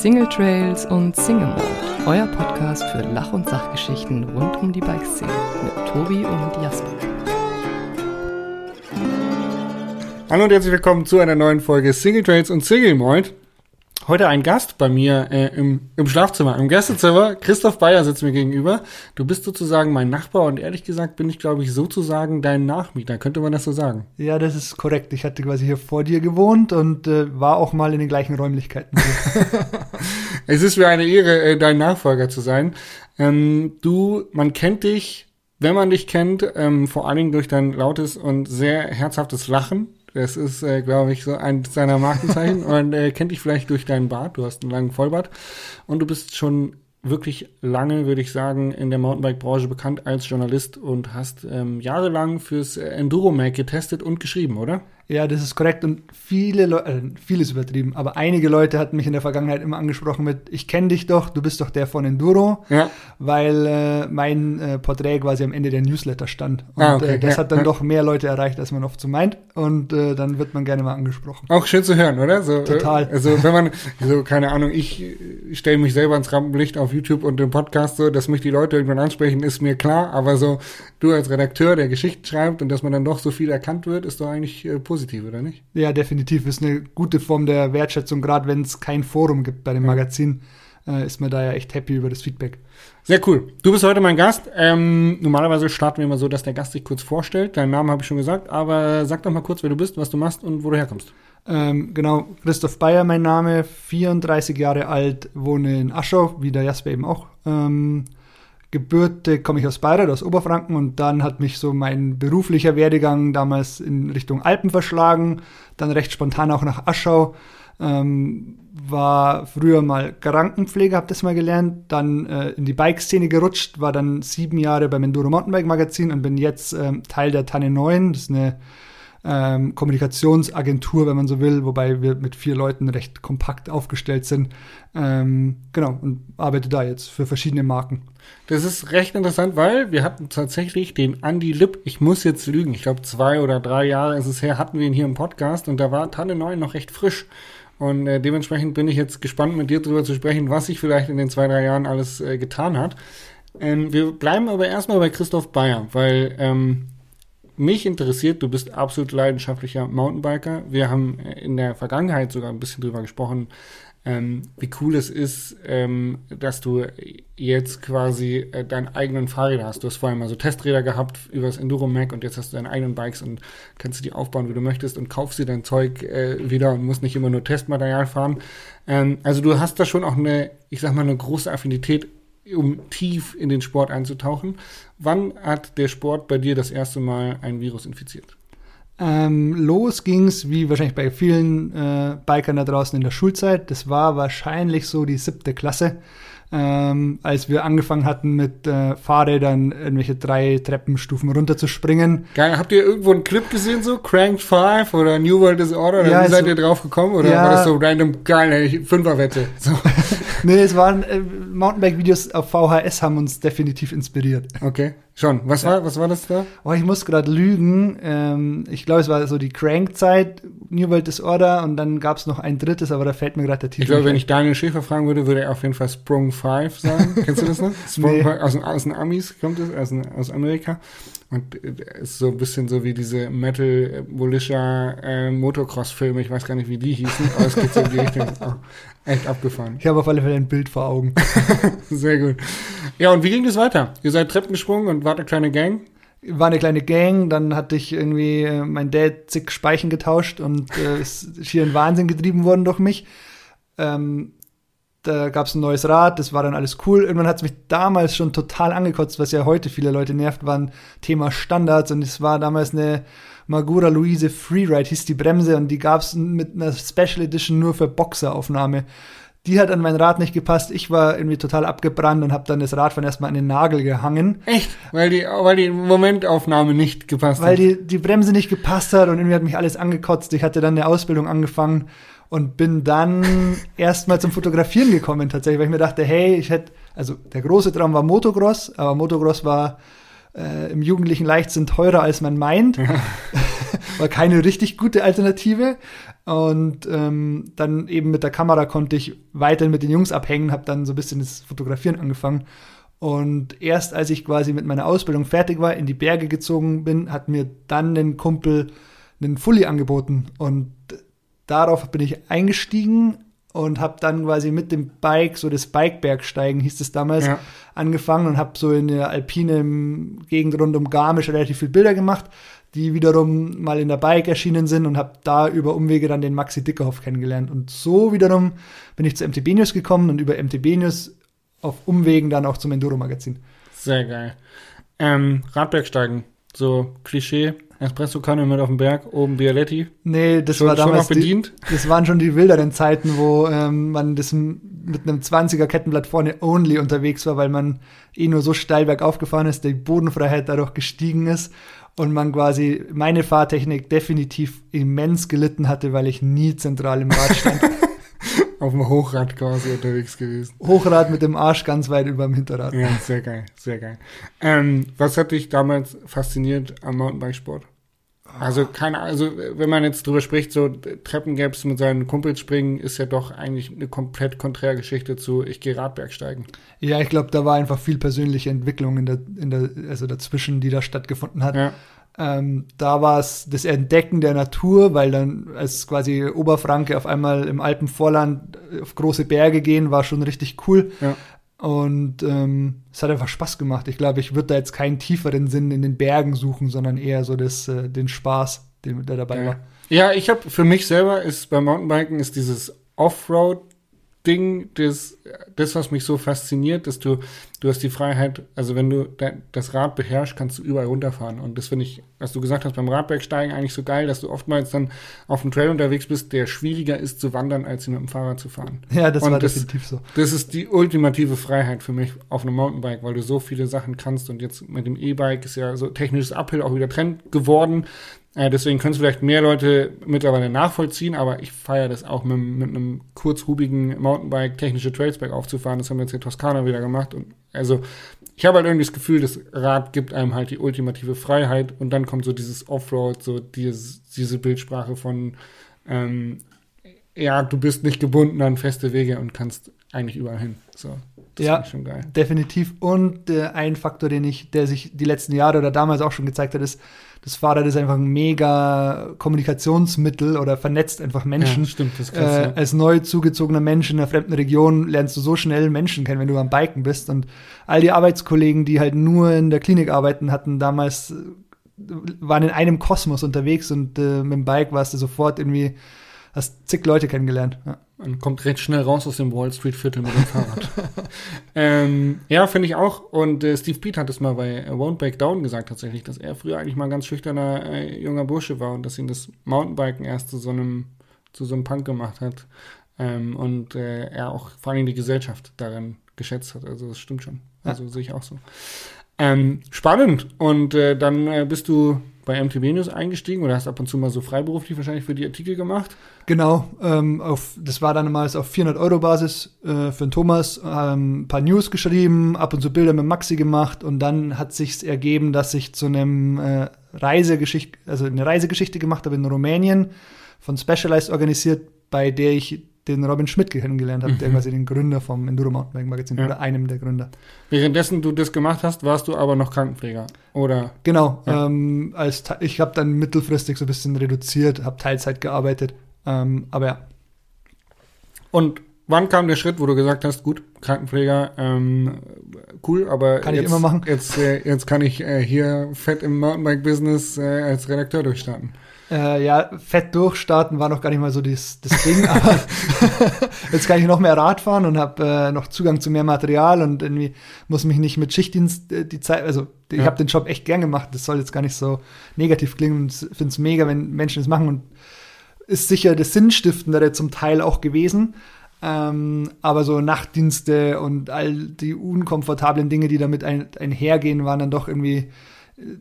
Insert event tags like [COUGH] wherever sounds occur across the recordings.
Single Trails und Single Mode, euer Podcast für Lach- und Sachgeschichten rund um die Bikeszene mit Tobi und Jasper. Hallo und herzlich willkommen zu einer neuen Folge Single Trails und Single Mode. Heute ein Gast bei mir äh, im, im Schlafzimmer, im Gästezimmer. Christoph Bayer sitzt mir gegenüber. Du bist sozusagen mein Nachbar und ehrlich gesagt bin ich, glaube ich, sozusagen dein Nachmieter. Könnte man das so sagen? Ja, das ist korrekt. Ich hatte quasi hier vor dir gewohnt und äh, war auch mal in den gleichen Räumlichkeiten. [LAUGHS] [LAUGHS] es ist mir eine Ehre, äh, dein Nachfolger zu sein. Ähm, du, man kennt dich, wenn man dich kennt, ähm, vor allen Dingen durch dein lautes und sehr herzhaftes Lachen. Das ist, äh, glaube ich, so ein seiner Markenzeichen. [LAUGHS] und äh, kennt dich vielleicht durch deinen Bart. Du hast einen langen Vollbart. Und du bist schon wirklich lange, würde ich sagen, in der Mountainbike-Branche bekannt als Journalist und hast ähm, jahrelang fürs Enduro-Mag getestet und geschrieben, oder? Ja, das ist korrekt und viele Leute, äh, vieles übertrieben, aber einige Leute hatten mich in der Vergangenheit immer angesprochen mit, ich kenne dich doch, du bist doch der von Enduro, ja. weil äh, mein äh, Porträt quasi am Ende der Newsletter stand. Und ah, okay, äh, das ja, hat dann ja. doch mehr Leute erreicht, als man oft so meint und äh, dann wird man gerne mal angesprochen. Auch schön zu hören, oder? So, Total. Äh, also wenn man, so keine Ahnung, ich stelle mich selber ins Rampenlicht auf YouTube und im Podcast so, dass mich die Leute irgendwann ansprechen, ist mir klar, aber so du als Redakteur, der Geschichten schreibt und dass man dann doch so viel erkannt wird, ist doch eigentlich äh, positiv, oder nicht? Ja, definitiv. Ist eine gute Form der Wertschätzung, gerade wenn es kein Forum gibt bei dem Magazin. Äh, ist man da ja echt happy über das Feedback. Sehr cool. Du bist heute mein Gast. Ähm, normalerweise starten wir immer so, dass der Gast sich kurz vorstellt. Deinen Namen habe ich schon gesagt, aber sag doch mal kurz, wer du bist, was du machst und wo du herkommst. Ähm, genau, Christoph Bayer, mein Name, 34 Jahre alt, wohne in Aschau, wie der Jasper eben auch. Ähm, Gebürte komme ich aus Bayreuth, aus Oberfranken und dann hat mich so mein beruflicher Werdegang damals in Richtung Alpen verschlagen, dann recht spontan auch nach Aschau. Ähm, war früher mal Krankenpfleger, habe das mal gelernt, dann äh, in die Bike-Szene gerutscht, war dann sieben Jahre beim Enduro Mountainbike Magazin und bin jetzt ähm, Teil der Tanne 9. Das ist eine ähm, Kommunikationsagentur, wenn man so will, wobei wir mit vier Leuten recht kompakt aufgestellt sind. Ähm, genau, und arbeite da jetzt für verschiedene Marken. Das ist recht interessant, weil wir hatten tatsächlich den Andy Lipp, ich muss jetzt lügen, ich glaube zwei oder drei Jahre ist es her, hatten wir ihn hier im Podcast und da war Tanne 9 noch recht frisch. Und äh, dementsprechend bin ich jetzt gespannt, mit dir darüber zu sprechen, was sich vielleicht in den zwei, drei Jahren alles äh, getan hat. Ähm, wir bleiben aber erstmal bei Christoph Bayer, weil ähm, mich interessiert, du bist absolut leidenschaftlicher Mountainbiker. Wir haben in der Vergangenheit sogar ein bisschen drüber gesprochen, ähm, wie cool es ist, ähm, dass du jetzt quasi äh, deinen eigenen Fahrräder hast. Du hast vorher mal so Testräder gehabt über das Enduro Mac und jetzt hast du deine eigenen Bikes und kannst du die aufbauen, wie du möchtest und kaufst dir dein Zeug äh, wieder und musst nicht immer nur Testmaterial fahren. Ähm, also du hast da schon auch eine, ich sag mal, eine große Affinität um tief in den Sport einzutauchen. Wann hat der Sport bei dir das erste Mal ein Virus infiziert? Ähm, los ging's, wie wahrscheinlich bei vielen äh, Bikern da draußen in der Schulzeit. Das war wahrscheinlich so die siebte Klasse, ähm, als wir angefangen hatten, mit äh, Fahrrädern irgendwelche drei Treppenstufen runterzuspringen. Geil. Habt ihr irgendwo einen Clip gesehen, so Cranked 5 oder New World Disorder? Oder Ja, wie seid so- ihr drauf gekommen? Oder Ja. war das so random geil, Fünferwette? So. [LAUGHS] nee, es waren äh, Mountainbike-Videos auf VHS haben uns definitiv inspiriert. Okay. Schon. Was war, was war das da? Oh, ich muss gerade lügen. Ähm, ich glaube, es war so die Crank-Zeit, New World Disorder und dann gab's noch ein drittes, aber da fällt mir gerade der Titel. Ich glaube, wenn ich Daniel Schäfer fragen würde, würde er auf jeden Fall Sprung 5 sagen. [LAUGHS] Kennst du das noch? Sprung Nee. 5, aus, den- aus den Amis kommt es, aus, aus Amerika. Und äh, ist so ein bisschen so wie diese Metal Militia äh, Motocross-Filme. Ich weiß gar nicht, wie die hießen, aber es geht so in die Richtung. [LAUGHS] Oh, echt abgefahren. Ich habe auf alle Fälle ein Bild vor Augen. [LAUGHS] Sehr gut. Ja, und wie ging das weiter? Ihr seid Treppen gesprungen und wart eine kleine Gang? war eine kleine Gang, dann hatte ich irgendwie äh, mein Dad zig Speichen getauscht und äh, ist schier in Wahnsinn getrieben worden durch mich. Ähm, da gab es ein neues Rad, das war dann alles cool. Irgendwann hat es mich damals schon total angekotzt, was ja heute viele Leute nervt, war ein Thema Standards und es war damals eine Magura Luise Freeride, hieß die Bremse und die gab es mit einer Special Edition nur für Boxeraufnahme. Die hat an mein Rad nicht gepasst. Ich war irgendwie total abgebrannt und habe dann das Rad von erstmal an den Nagel gehangen. Echt? Weil die, weil die Momentaufnahme nicht gepasst weil hat. die, die Bremse nicht gepasst hat und irgendwie hat mich alles angekotzt. Ich hatte dann eine Ausbildung angefangen und bin dann [LAUGHS] erstmal zum Fotografieren gekommen tatsächlich, weil ich mir dachte, hey, ich hätte, also der große Traum war Motocross, aber Motocross war äh, im jugendlichen Leichtsinn teurer als man meint. [LAUGHS] war keine richtig gute Alternative. Und ähm, dann eben mit der Kamera konnte ich weiterhin mit den Jungs abhängen, habe dann so ein bisschen das Fotografieren angefangen. Und erst als ich quasi mit meiner Ausbildung fertig war, in die Berge gezogen bin, hat mir dann ein Kumpel einen Fully angeboten. Und darauf bin ich eingestiegen und habe dann quasi mit dem Bike, so das Bikebergsteigen hieß es damals, ja. angefangen und habe so in der alpinen Gegend rund um Garmisch relativ viele Bilder gemacht, die wiederum mal in der Bike erschienen sind und habe da über Umwege dann den Maxi Dickerhoff kennengelernt. Und so wiederum bin ich zu MTB News gekommen und über MTB News auf Umwegen dann auch zum Enduro-Magazin. Sehr geil. Ähm, Radbergsteigen, so Klischee, Espresso-Kanne mit auf dem Berg, oben Bialetti. Nee, das schon, war damals. Schon bedient? Die, das waren schon die wilderen Zeiten, wo ähm, man das mit einem 20er Kettenblatt vorne only unterwegs war, weil man eh nur so steil bergauf gefahren ist, die Bodenfreiheit dadurch gestiegen ist und man quasi meine Fahrtechnik definitiv immens gelitten hatte, weil ich nie zentral im Rad stand. [LAUGHS] auf dem Hochrad quasi unterwegs gewesen. Hochrad mit dem Arsch ganz weit über dem Hinterrad. Ja, sehr geil, sehr geil. Ähm, was hat dich damals fasziniert am Mountainbikesport? Also keine, also wenn man jetzt drüber spricht, so Treppengaps mit seinen Kumpels springen, ist ja doch eigentlich eine komplett konträre Geschichte zu ich gehe Radbergsteigen. Ja, ich glaube, da war einfach viel persönliche Entwicklung in der, in der, also dazwischen, die da stattgefunden hat. Ja. Ähm, da war es das Entdecken der Natur, weil dann als quasi Oberfranke auf einmal im Alpenvorland auf große Berge gehen, war schon richtig cool. Ja. Und ähm, es hat einfach Spaß gemacht. Ich glaube, ich würde da jetzt keinen tieferen Sinn in den Bergen suchen, sondern eher so das, äh, den Spaß, den, der dabei ja. war. Ja, ich habe für mich selber ist beim Mountainbiken ist dieses Offroad Ding, das, das, was mich so fasziniert, dass du, du hast die Freiheit, also wenn du das Rad beherrschst, kannst du überall runterfahren. Und das finde ich, was du gesagt hast, beim Radbergsteigen eigentlich so geil, dass du oftmals dann auf dem Trail unterwegs bist, der schwieriger ist zu wandern, als mit dem Fahrrad zu fahren. Ja, das Und war das, definitiv so. Das ist die ultimative Freiheit für mich auf einem Mountainbike, weil du so viele Sachen kannst. Und jetzt mit dem E-Bike ist ja so technisches Uphill auch wieder Trend geworden. Äh, deswegen können es vielleicht mehr Leute mittlerweile nachvollziehen, aber ich feiere das auch mit, mit einem kurzhubigen Mountainbike technische Trails bergauf aufzufahren. Das haben wir jetzt in Toskana wieder gemacht. Und also ich habe halt irgendwie das Gefühl, das Rad gibt einem halt die ultimative Freiheit und dann kommt so dieses Offroad, so dieses, diese Bildsprache von ähm, ja, du bist nicht gebunden an feste Wege und kannst eigentlich überall hin. So, das ja, schon geil. definitiv. Und äh, ein Faktor, den ich, der sich die letzten Jahre oder damals auch schon gezeigt hat, ist, das Fahrrad ist einfach ein mega Kommunikationsmittel oder vernetzt einfach Menschen. Ja, stimmt, das ist krass, äh, ja. Als neu zugezogener Mensch in einer fremden Region lernst du so schnell Menschen kennen, wenn du am Biken bist. Und all die Arbeitskollegen, die halt nur in der Klinik arbeiten, hatten damals, waren in einem Kosmos unterwegs und äh, mit dem Bike warst du sofort irgendwie hast zig Leute kennengelernt. Ja. Man kommt recht schnell raus aus dem Wall Street Viertel mit dem Fahrrad. [LAUGHS] ähm, ja, finde ich auch. Und äh, Steve Pete hat es mal bei Won't Back Down gesagt tatsächlich, dass er früher eigentlich mal ein ganz schüchterner äh, junger Bursche war und dass ihn das Mountainbiken erst zu so einem zu so einem Punk gemacht hat. Ähm, und äh, er auch vor allem die Gesellschaft darin geschätzt hat. Also das stimmt schon. Also ja. sehe ich auch so. Ähm, spannend. Und äh, dann äh, bist du bei MTB News eingestiegen oder hast ab und zu mal so freiberuflich wahrscheinlich für die Artikel gemacht? Genau, ähm, auf, das war dann damals auf 400 Euro Basis äh, für den Thomas, ähm, ein paar News geschrieben, ab und zu Bilder mit Maxi gemacht und dann hat sich ergeben, dass ich zu einem äh, Reisegeschichte, also eine Reisegeschichte gemacht habe in Rumänien von Specialized organisiert, bei der ich den Robin Schmidt kennengelernt habe, mhm. der quasi den Gründer vom Enduro Mountainbike Magazin ja. oder einem der Gründer. Währenddessen du das gemacht hast, warst du aber noch Krankenpfleger, oder? Genau. Ja. Ähm, als ich habe dann mittelfristig so ein bisschen reduziert, habe Teilzeit gearbeitet, ähm, aber ja. Und wann kam der Schritt, wo du gesagt hast, gut, Krankenpfleger, ähm, cool, aber kann jetzt, ich immer machen. Jetzt, äh, jetzt kann ich äh, hier fett im Mountainbike-Business äh, als Redakteur durchstarten. Äh, ja, fett durchstarten war noch gar nicht mal so das, das Ding, aber [LAUGHS] jetzt kann ich noch mehr Rad fahren und habe äh, noch Zugang zu mehr Material und irgendwie muss mich nicht mit Schichtdienst äh, die Zeit, also ich ja. habe den Job echt gern gemacht, das soll jetzt gar nicht so negativ klingen und finde es mega, wenn Menschen das machen und ist sicher das Sinnstiftendere zum Teil auch gewesen. Ähm, aber so Nachtdienste und all die unkomfortablen Dinge, die damit ein, einhergehen, waren dann doch irgendwie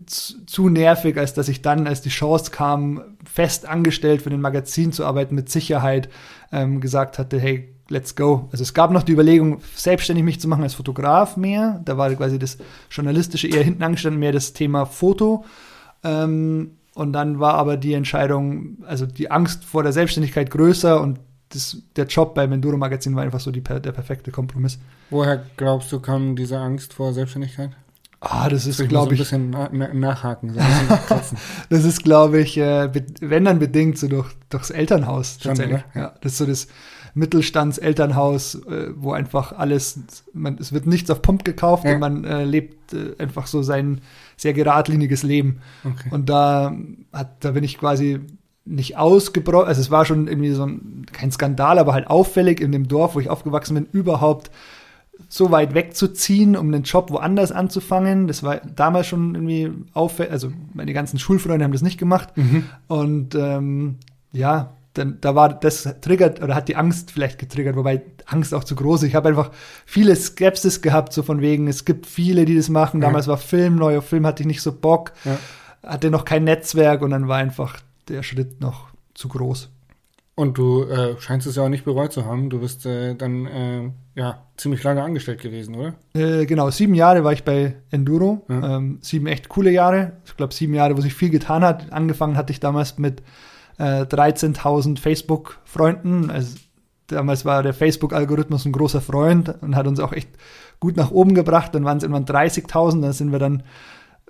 zu, nervig, als dass ich dann, als die Chance kam, fest angestellt für den Magazin zu arbeiten, mit Sicherheit ähm, gesagt hatte, hey, let's go. Also es gab noch die Überlegung, selbstständig mich zu machen als Fotograf mehr. Da war quasi das Journalistische eher hinten angestanden, mehr das Thema Foto. Ähm, und dann war aber die Entscheidung, also die Angst vor der Selbstständigkeit größer und das, der Job beim Enduro Magazin war einfach so die, der perfekte Kompromiss. Woher glaubst du, kam diese Angst vor Selbstständigkeit? Ah, das ist, glaube ich. So ein bisschen na nachhaken. So das ist, glaube ich, äh, wenn dann bedingt so durch, durchs Elternhaus tatsächlich. Schon, ja, das ist so das Mittelstandselternhaus, äh, wo einfach alles, man, es wird nichts auf Pump gekauft ja. und man äh, lebt äh, einfach so sein sehr geradliniges Leben. Okay. Und da hat, da bin ich quasi nicht ausgebrochen, also es war schon irgendwie so ein, kein Skandal, aber halt auffällig in dem Dorf, wo ich aufgewachsen bin, überhaupt so weit wegzuziehen, um einen Job woanders anzufangen. Das war damals schon irgendwie auffällig, also meine ganzen Schulfreunde haben das nicht gemacht. Mhm. Und ähm, ja, dann, da war das triggert oder hat die Angst vielleicht getriggert, wobei Angst auch zu groß. Ich habe einfach viele Skepsis gehabt, so von wegen, es gibt viele, die das machen. Damals ja. war Film, neuer Film hatte ich nicht so Bock, ja. hatte noch kein Netzwerk und dann war einfach der Schritt noch zu groß. Und du äh, scheinst es ja auch nicht bereut zu haben. Du bist äh, dann äh, ja ziemlich lange angestellt gewesen, oder? Äh, genau, sieben Jahre war ich bei Enduro. Ja. Ähm, sieben echt coole Jahre. Ich glaube, sieben Jahre, wo sich viel getan hat. Angefangen hatte ich damals mit 13.000 äh, Facebook-Freunden. Also, damals war der Facebook-Algorithmus ein großer Freund und hat uns auch echt gut nach oben gebracht. Dann waren es irgendwann 30.000. Dann sind wir dann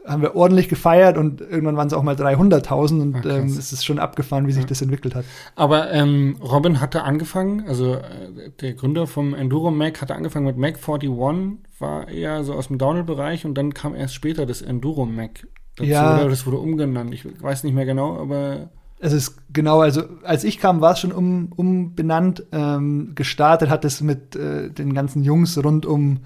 haben wir ordentlich gefeiert und irgendwann waren es auch mal 300.000 und ah, ähm, es ist schon abgefahren, wie sich ja. das entwickelt hat. Aber ähm, Robin hatte angefangen, also äh, der Gründer vom Enduro Mac hatte angefangen mit Mac 41, war eher so aus dem Downhill-Bereich und dann kam erst später das Enduro Mac dazu, ja. oder das wurde umgenannt. Ich weiß nicht mehr genau, aber es ist genau, also als ich kam, war es schon um, umbenannt. Ähm, gestartet hat es mit äh, den ganzen Jungs rund um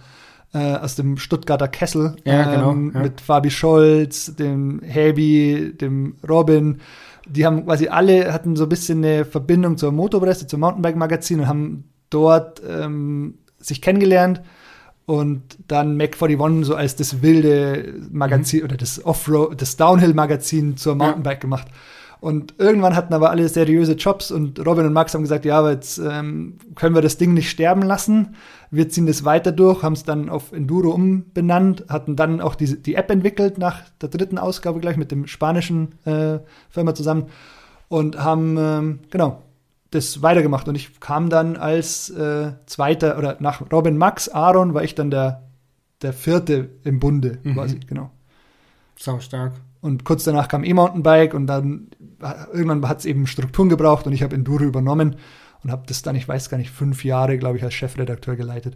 äh, aus dem Stuttgarter Kessel ja, genau, ähm, ja. mit Fabi Scholz, dem Hebi, dem Robin. Die haben quasi alle hatten so ein bisschen eine Verbindung zur Motorpresse, zum Mountainbike-Magazin und haben dort ähm, sich kennengelernt und dann Mac 41 so als das wilde Magazin mhm. oder das Offroad, das Downhill-Magazin zur Mountainbike ja. gemacht. Und irgendwann hatten aber alle seriöse Jobs und Robin und Max haben gesagt, ja, aber jetzt ähm, können wir das Ding nicht sterben lassen. Wir ziehen das weiter durch, haben es dann auf Enduro umbenannt, hatten dann auch die, die App entwickelt nach der dritten Ausgabe gleich mit dem spanischen äh, Firma zusammen und haben, ähm, genau, das weitergemacht. Und ich kam dann als äh, zweiter oder nach Robin Max, Aaron war ich dann der, der vierte im Bunde mhm. quasi, genau. Sau stark. Und kurz danach kam E-Mountainbike und dann irgendwann hat es eben Strukturen gebraucht und ich habe Enduro übernommen und habe das dann, ich weiß gar nicht, fünf Jahre, glaube ich, als Chefredakteur geleitet.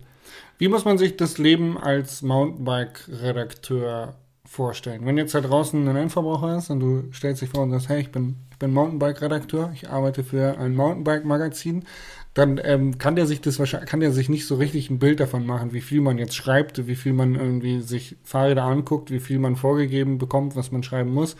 Wie muss man sich das Leben als Mountainbike-Redakteur vorstellen? Wenn jetzt da draußen ein Endverbraucher ist und du stellst dich vor und sagst, hey, ich bin, ich bin Mountainbike-Redakteur, ich arbeite für ein Mountainbike-Magazin, dann ähm, kann der sich das wahrscheinlich, kann der sich nicht so richtig ein Bild davon machen, wie viel man jetzt schreibt, wie viel man irgendwie sich Fahrräder anguckt, wie viel man vorgegeben bekommt, was man schreiben muss.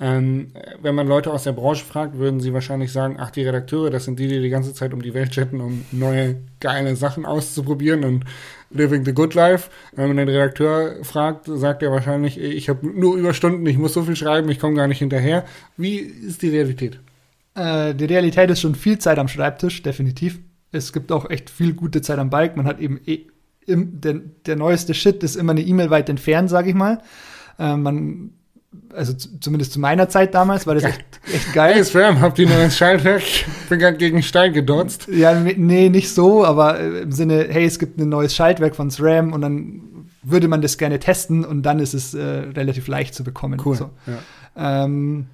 Ähm, wenn man Leute aus der Branche fragt, würden sie wahrscheinlich sagen, ach, die Redakteure, das sind die, die die ganze Zeit um die Welt chatten, um neue geile Sachen auszuprobieren und living the good life. Wenn man den Redakteur fragt, sagt er wahrscheinlich, ich habe nur Überstunden, ich muss so viel schreiben, ich komme gar nicht hinterher. Wie ist die Realität? Äh, die Realität ist schon viel Zeit am Schreibtisch, definitiv. Es gibt auch echt viel gute Zeit am Bike. Man hat eben eh, im, der, der neueste Shit ist immer eine E-Mail weit entfernt, sage ich mal. Äh, man also zumindest zu meiner Zeit damals war das echt, echt geil. Hey Sram, habt ihr ein Schaltwerk? Bin gerade gegen Stein gedotzt. Ja, nee, nicht so, aber äh, im Sinne, hey, es gibt ein neues Schaltwerk von SRAM und dann würde man das gerne testen und dann ist es äh, relativ leicht zu bekommen. Cool. So. Ja. Ähm,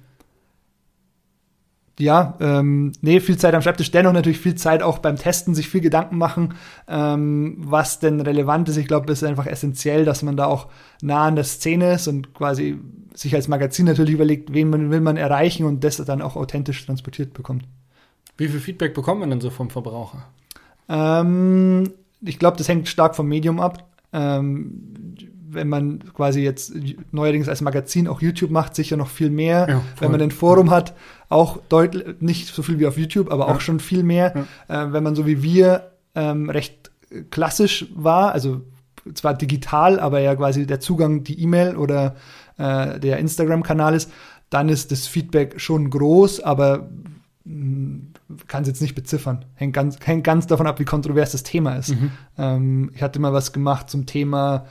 ja, ähm, nee, viel Zeit am Schreibtisch, dennoch natürlich viel Zeit auch beim Testen, sich viel Gedanken machen, ähm, was denn relevant ist. Ich glaube, es ist einfach essentiell, dass man da auch nah an der Szene ist und quasi sich als Magazin natürlich überlegt, wen man, will man erreichen und das dann auch authentisch transportiert bekommt. Wie viel Feedback bekommt man denn so vom Verbraucher? Ähm, ich glaube, das hängt stark vom Medium ab. Ähm, wenn man quasi jetzt neuerdings als Magazin auch YouTube macht, sicher noch viel mehr. Ja, wenn man ein Forum hat, auch deutlich, nicht so viel wie auf YouTube, aber ja. auch schon viel mehr. Äh, wenn man so wie wir ähm, recht klassisch war, also zwar digital, aber ja quasi der Zugang, die E-Mail oder äh, der Instagram-Kanal ist, dann ist das Feedback schon groß, aber hm, kann es jetzt nicht beziffern. Hängt ganz, hängt ganz davon ab, wie kontrovers das Thema ist. Mhm. Ähm, ich hatte mal was gemacht zum Thema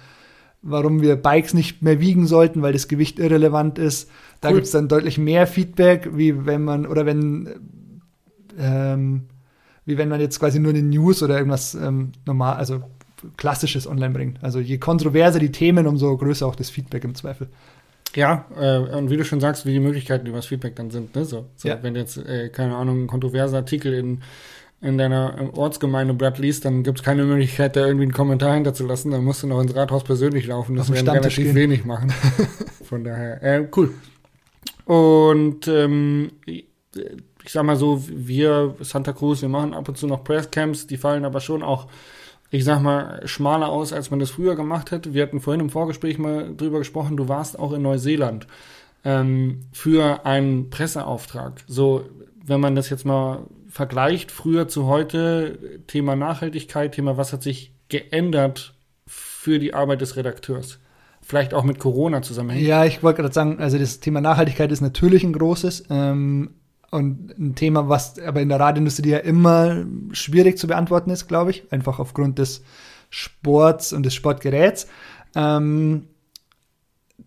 warum wir Bikes nicht mehr wiegen sollten, weil das Gewicht irrelevant ist. Da Cool. gibt es dann deutlich mehr Feedback, wie wenn man, oder wenn, ähm, wie wenn man jetzt quasi nur eine News oder irgendwas ähm, normal, also klassisches online bringt. Also je kontroverser die Themen, umso größer auch das Feedback im Zweifel. Ja, äh, und wie du schon sagst, wie die Möglichkeiten über das Feedback dann sind. Ne? So, so Ja. Wenn jetzt, äh, keine Ahnung, ein kontroverser Artikel in, in deiner Ortsgemeinde liest, dann gibt es keine Möglichkeit, da irgendwie einen Kommentar hinterzulassen. Dann musst du noch ins Rathaus persönlich laufen. Das werden relativ gehen. wenig machen. [LAUGHS] Von daher, äh, cool. Und ähm, ich ich sag mal so, wir, Santa Cruz, wir machen ab und zu noch Presscamps, die fallen aber schon auch, ich sag mal, schmaler aus, als man das früher gemacht hätte. Wir hatten vorhin im Vorgespräch mal drüber gesprochen, du warst auch in Neuseeland ähm, für einen Presseauftrag. So, wenn man das jetzt mal vergleicht, früher zu heute, Thema Nachhaltigkeit, Thema, was hat sich geändert für die Arbeit des Redakteurs? Vielleicht auch mit Corona zusammenhängt. Ja, ich wollte gerade sagen, also das Thema Nachhaltigkeit ist natürlich ein großes ähm, und ein Thema, was aber in der Radioindustrie ja immer schwierig zu beantworten ist, glaube ich, einfach aufgrund des Sports und des Sportgeräts. Ähm,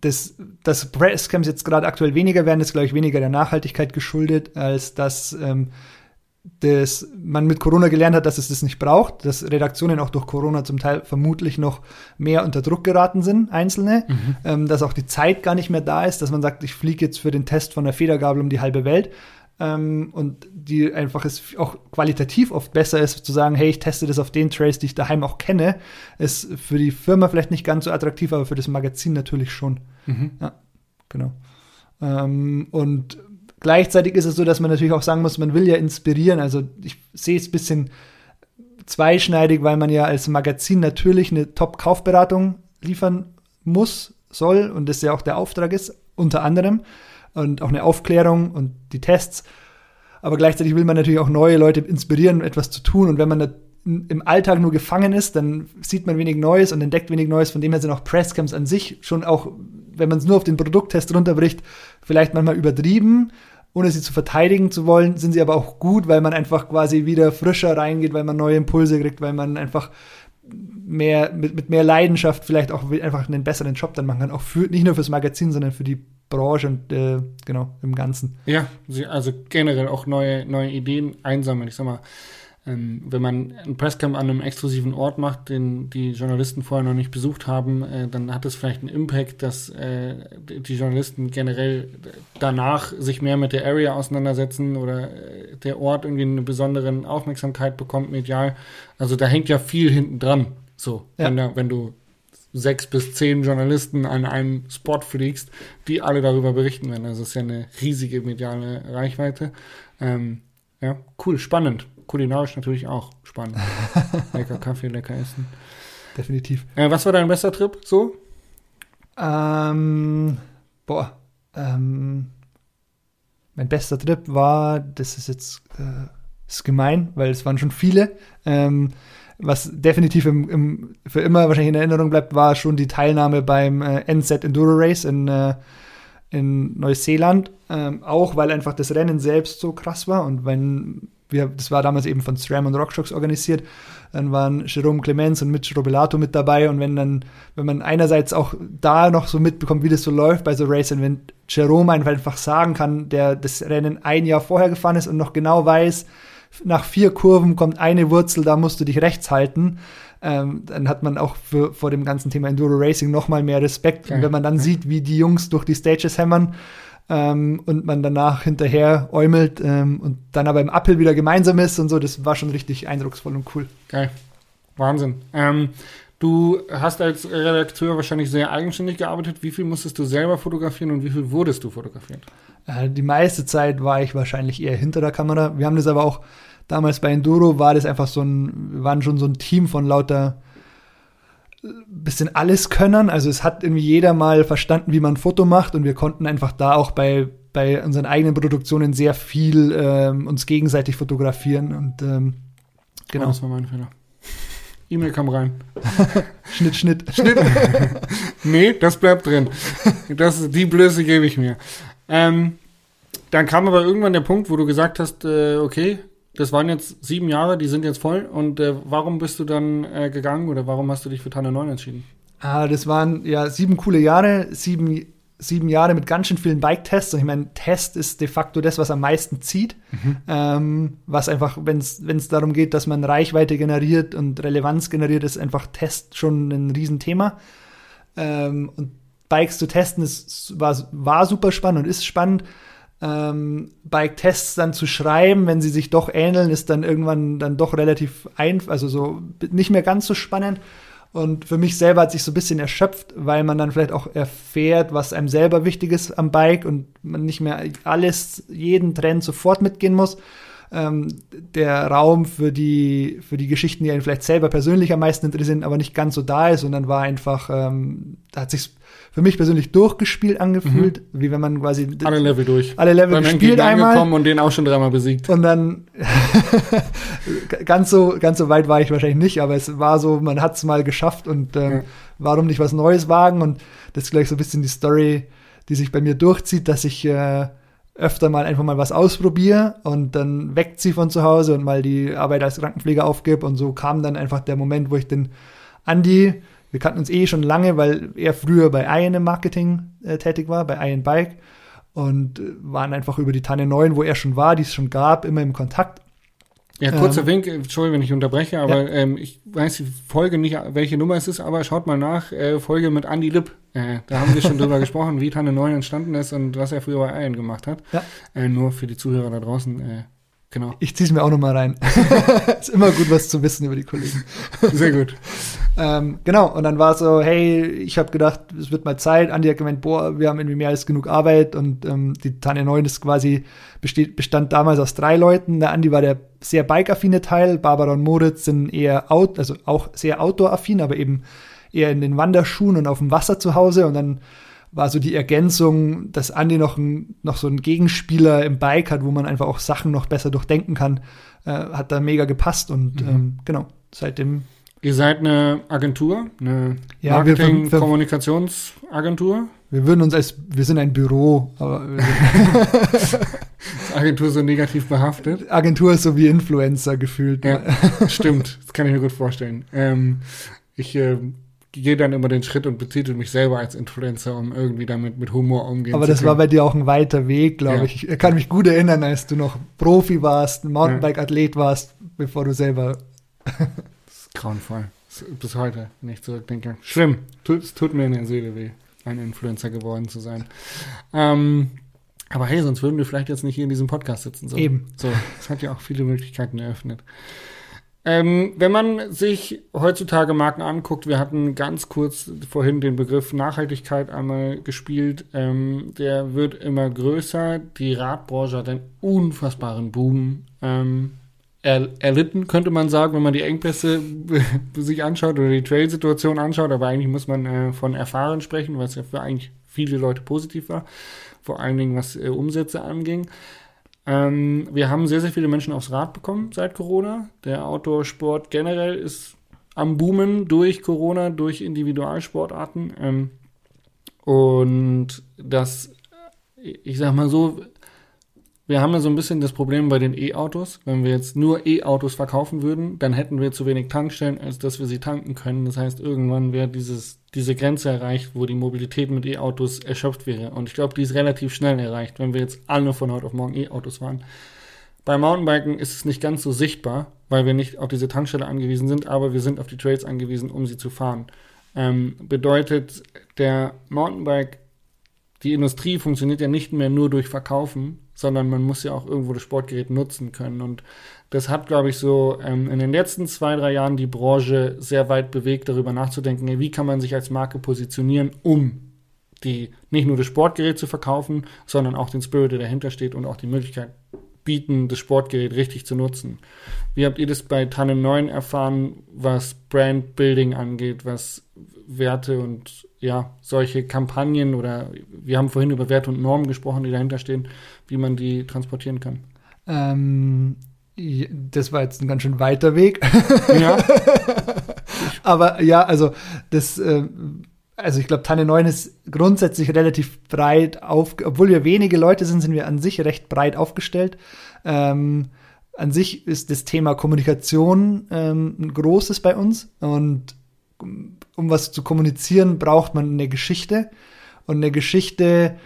das, das Presscamps jetzt gerade aktuell weniger werden, ist, glaube ich, weniger der Nachhaltigkeit geschuldet, als dass ähm, das, man mit Corona gelernt hat, dass es das nicht braucht, dass Redaktionen auch durch Corona zum Teil vermutlich noch mehr unter Druck geraten sind, einzelne, ähm, dass auch die Zeit gar nicht mehr da ist, dass man sagt, ich fliege jetzt für den Test von der Federgabel um die halbe Welt. Ähm, und die einfach es auch qualitativ oft besser ist, zu sagen, hey, ich teste das auf den Trails, die ich daheim auch kenne, ist für die Firma vielleicht nicht ganz so attraktiv, aber für das Magazin natürlich schon. Mhm. Ja, genau. Ähm, und gleichzeitig ist es so, dass man natürlich auch sagen muss, man will ja inspirieren. Also ich sehe es ein bisschen zweischneidig, weil man ja als Magazin natürlich eine Top-Kaufberatung liefern muss, soll und das ja auch der Auftrag ist, unter anderem. Und auch eine Aufklärung und die Tests. Aber gleichzeitig will man natürlich auch neue Leute inspirieren, etwas zu tun. Und wenn man im Alltag nur gefangen ist, dann sieht man wenig Neues und entdeckt wenig Neues. Von dem her sind auch Presscamps an sich schon auch, wenn man es nur auf den Produkttest runterbricht, vielleicht manchmal übertrieben, ohne sie zu verteidigen zu wollen, sind sie aber auch gut, weil man einfach quasi wieder frischer reingeht, weil man neue Impulse kriegt, weil man einfach mehr, mit, mit mehr Leidenschaft vielleicht auch einfach einen besseren Job dann machen kann. Auch für, nicht nur fürs Magazin, sondern für die Branche und äh, genau, im Ganzen. Ja, also generell auch neue, neue Ideen einsammeln. Ich sag mal, ähm, wenn man ein Presscamp an einem exklusiven Ort macht, den die Journalisten vorher noch nicht besucht haben, äh, dann hat es vielleicht einen Impact, dass äh, die Journalisten generell danach sich mehr mit der Area auseinandersetzen oder äh, der Ort irgendwie eine besondere Aufmerksamkeit bekommt medial. Also da hängt ja viel hinten dran. So, Ja. wenn, da, wenn du sechs bis zehn Journalisten an einen Spot fliegst, die alle darüber berichten werden. Also es ist ja eine riesige mediale Reichweite. Ähm, ja, cool, spannend. Kulinarisch natürlich auch spannend. [LAUGHS] lecker Kaffee, lecker Essen. Definitiv. Äh, was war dein bester Trip so? Ähm, boah, ähm, mein bester Trip war, das ist jetzt äh, ist gemein, weil es waren schon viele. Ähm, was definitiv im, im, für immer wahrscheinlich in Erinnerung bleibt, war schon die Teilnahme beim äh, NZ Enduro Race in, äh, in Neuseeland. Ähm, auch weil einfach das Rennen selbst so krass war und wenn wir, das war damals eben von SRAM und RockShox organisiert, dann waren Jerome Clemens und Mitch Robelato mit dabei und wenn dann, wenn man einerseits auch da noch so mitbekommt, wie das so läuft bei so Racing, wenn Jerome einfach, einfach sagen kann, der das Rennen ein Jahr vorher gefahren ist und noch genau weiß, nach vier Kurven kommt eine Wurzel, da musst du dich rechts halten, ähm, dann hat man auch für, vor dem ganzen Thema Enduro Racing noch mal mehr Respekt. Geil. Und wenn man dann sieht, wie die Jungs durch die Stages hämmern ähm, und man danach hinterher äumelt ähm, und dann aber im Uphill wieder gemeinsam ist und so, das war schon richtig eindrucksvoll und cool. Geil. Wahnsinn. Ähm, du hast als Redakteur wahrscheinlich sehr eigenständig gearbeitet. Wie viel musstest du selber fotografieren und wie viel wurdest du fotografiert? Äh, die meiste Zeit war ich wahrscheinlich eher hinter der Kamera. Wir haben das aber auch damals bei Enduro war das einfach so ein, wir waren schon so ein Team von lauter bisschen alles können. Also es hat irgendwie jeder mal verstanden, wie man ein Foto macht und wir konnten einfach da auch bei, bei unseren eigenen Produktionen sehr viel ähm, uns gegenseitig fotografieren und ähm, Oh, genau, das war mein Fehler. E-Mail kam rein. [LAUGHS] Schnitt, Schnitt. [LAUGHS] Nee, das bleibt drin. Das, die Blöße gebe ich mir. Ähm, dann kam aber irgendwann der Punkt, wo du gesagt hast, äh, okay, das waren jetzt sieben Jahre, die sind jetzt voll. Und äh, warum bist du dann äh, gegangen oder warum hast du dich für Tanne 9 entschieden? Ah, das waren ja sieben coole Jahre, sieben, sieben Jahre mit ganz schön vielen Bike-Tests. Und ich meine, Test ist de facto das, was am meisten zieht. Mhm. Ähm, was einfach, wenn es darum geht, dass man Reichweite generiert und Relevanz generiert, ist einfach Test schon ein Riesenthema. Ähm, und Bikes zu testen, ist, war, war super spannend und ist spannend. Ähm, Bike-Tests dann zu schreiben, wenn sie sich doch ähneln, ist dann irgendwann dann doch relativ einfach, also so nicht mehr ganz so spannend. Und für mich selber hat sich so ein bisschen erschöpft, weil man dann vielleicht auch erfährt, was einem selber wichtig ist am Bike und man nicht mehr alles, jeden Trend sofort mitgehen muss. Ähm, der Raum für die, für die Geschichten, die einen vielleicht selber persönlich am meisten interessieren, aber nicht ganz so da ist. Dann war einfach, ähm, da hat sich für mich persönlich durchgespielt angefühlt, mhm. wie wenn man quasi alle Level durch, alle Level gespielt einmal und den auch schon dreimal besiegt. Und dann [LAUGHS] ganz so ganz so weit war ich wahrscheinlich nicht, aber es war so, man hat es mal geschafft und ähm, ja. warum nicht was Neues wagen? Und das ist gleich so ein bisschen die Story, die sich bei mir durchzieht, dass ich äh, öfter mal einfach mal was ausprobiere und dann weckt sie von zu Hause und mal die Arbeit als Krankenpfleger aufgebe und so kam dann einfach der Moment, wo ich den Andi wir kannten uns eh schon lange, weil er früher bei Ian im Marketing äh, tätig war, bei Ian Bike. Und äh, waren einfach über die Tanne 9, wo er schon war, die es schon gab, immer im Kontakt. Ja, kurzer ähm, Wink, Entschuldigung, wenn ich unterbreche, aber ja. ähm, ich weiß die Folge nicht, welche Nummer es ist, aber schaut mal nach, äh, Folge mit Andy Lipp. Äh, da haben wir schon drüber [LAUGHS] gesprochen, wie Tanne 9 entstanden ist und was er früher bei Ian gemacht hat. Ja. Äh, nur für die Zuhörer da draußen, äh, Genau. Ich ziehe es mir auch noch mal rein. [LAUGHS] ist immer gut, was zu wissen über die Kollegen. Sehr gut. ähm, genau, und dann war es so, hey, ich habe gedacht, es wird mal Zeit. Andi hat gemeint, boah, wir haben irgendwie mehr als genug Arbeit und ähm, die Tanja 9 ist quasi, besteht, bestand damals aus drei Leuten. Der Andi war der sehr bike-affine Teil, Barbara und Moritz sind eher out, also auch sehr outdoor-affin, aber eben eher in den Wanderschuhen und auf dem Wasser zu Hause und dann war so die Ergänzung, dass Andy noch, ein, noch so einen Gegenspieler im Bike hat, wo man einfach auch Sachen noch besser durchdenken kann, äh, hat da mega gepasst und mhm. ähm, genau, seitdem. Ihr seid eine Agentur, eine ja, Marketing-Kommunikationsagentur? Wir würden uns als, wir sind ein Büro, aber [LAUGHS] Agentur so negativ behaftet? Agentur ist so wie Influencer gefühlt. Ja, stimmt, das kann ich mir gut vorstellen. Ähm, ich äh, gehe dann immer den Schritt und betitel mich selber als Influencer, um irgendwie damit mit Humor umgehen Aber zu das war bei dir auch ein weiter Weg, glaube ja. ich. Ich kann mich gut erinnern, als du noch Profi warst, Mountainbike-Athlet warst, bevor du selber. [LAUGHS] das ist grauenvoll. Bis heute, wenn ich zurückdenke. Schlimm. Es tut mir in der Seele weh, ein Influencer geworden zu sein. Ähm, aber hey, sonst würden wir vielleicht jetzt nicht hier in diesem Podcast sitzen. So. Eben. So, es hat ja auch viele Möglichkeiten eröffnet. Ähm, wenn man sich heutzutage Marken anguckt, wir hatten ganz kurz vorhin den Begriff Nachhaltigkeit einmal gespielt, ähm, der wird immer größer. Die Radbranche hat einen unfassbaren Boom ähm, er, erlitten, könnte man sagen, wenn man die Engpässe [LAUGHS] sich anschaut oder die Trail-Situation anschaut. Aber eigentlich muss man äh, von Erfahren sprechen, was ja für eigentlich viele Leute positiv war, vor allen Dingen was äh, Umsätze anging. Ähm, wir haben sehr, sehr viele Menschen aufs Rad bekommen seit Corona. Der Outdoor-Sport generell ist am Boomen durch Corona, durch Individualsportarten. Ähm, und das, ich sag mal so, wir haben ja so ein bisschen das Problem bei den E-Autos. Wenn wir jetzt nur E-Autos verkaufen würden, dann hätten wir zu wenig Tankstellen, als dass wir sie tanken können. Das heißt, irgendwann wäre dieses, diese Grenze erreicht, wo die Mobilität mit E-Autos erschöpft wäre. Und ich glaube, die ist relativ schnell erreicht, wenn wir jetzt alle von heute auf morgen E-Autos fahren. Bei Mountainbiken ist es nicht ganz so sichtbar, weil wir nicht auf diese Tankstelle angewiesen sind, aber wir sind auf die Trails angewiesen, um sie zu fahren. Ähm, bedeutet, der Mountainbike, die Industrie funktioniert ja nicht mehr nur durch Verkaufen, sondern man muss ja auch irgendwo das Sportgerät nutzen können. Und das hat, glaube ich, so ähm, in den letzten zwei, drei Jahren die Branche sehr weit bewegt, darüber nachzudenken, wie kann man sich als Marke positionieren, um die nicht nur das Sportgerät zu verkaufen, sondern auch den Spirit, der dahinter steht und auch die Möglichkeit bieten, das Sportgerät richtig zu nutzen. Wie habt ihr das bei Tannen 9 erfahren, was Brandbuilding angeht, was Werte und ja, solche Kampagnen oder wir haben vorhin über Werte und Normen gesprochen, die dahinter stehen, wie man die transportieren kann? Ähm, das war jetzt ein ganz schön weiter Weg. Ja. [LAUGHS] Aber ja, also das, äh, also ich glaube, Tanne 9 ist grundsätzlich relativ breit auf, obwohl wir wenige Leute sind, sind wir an sich recht breit aufgestellt. Ähm, an sich ist das Thema Kommunikation ähm, ein großes bei uns und um was zu kommunizieren, braucht man eine Geschichte. Und eine Geschichte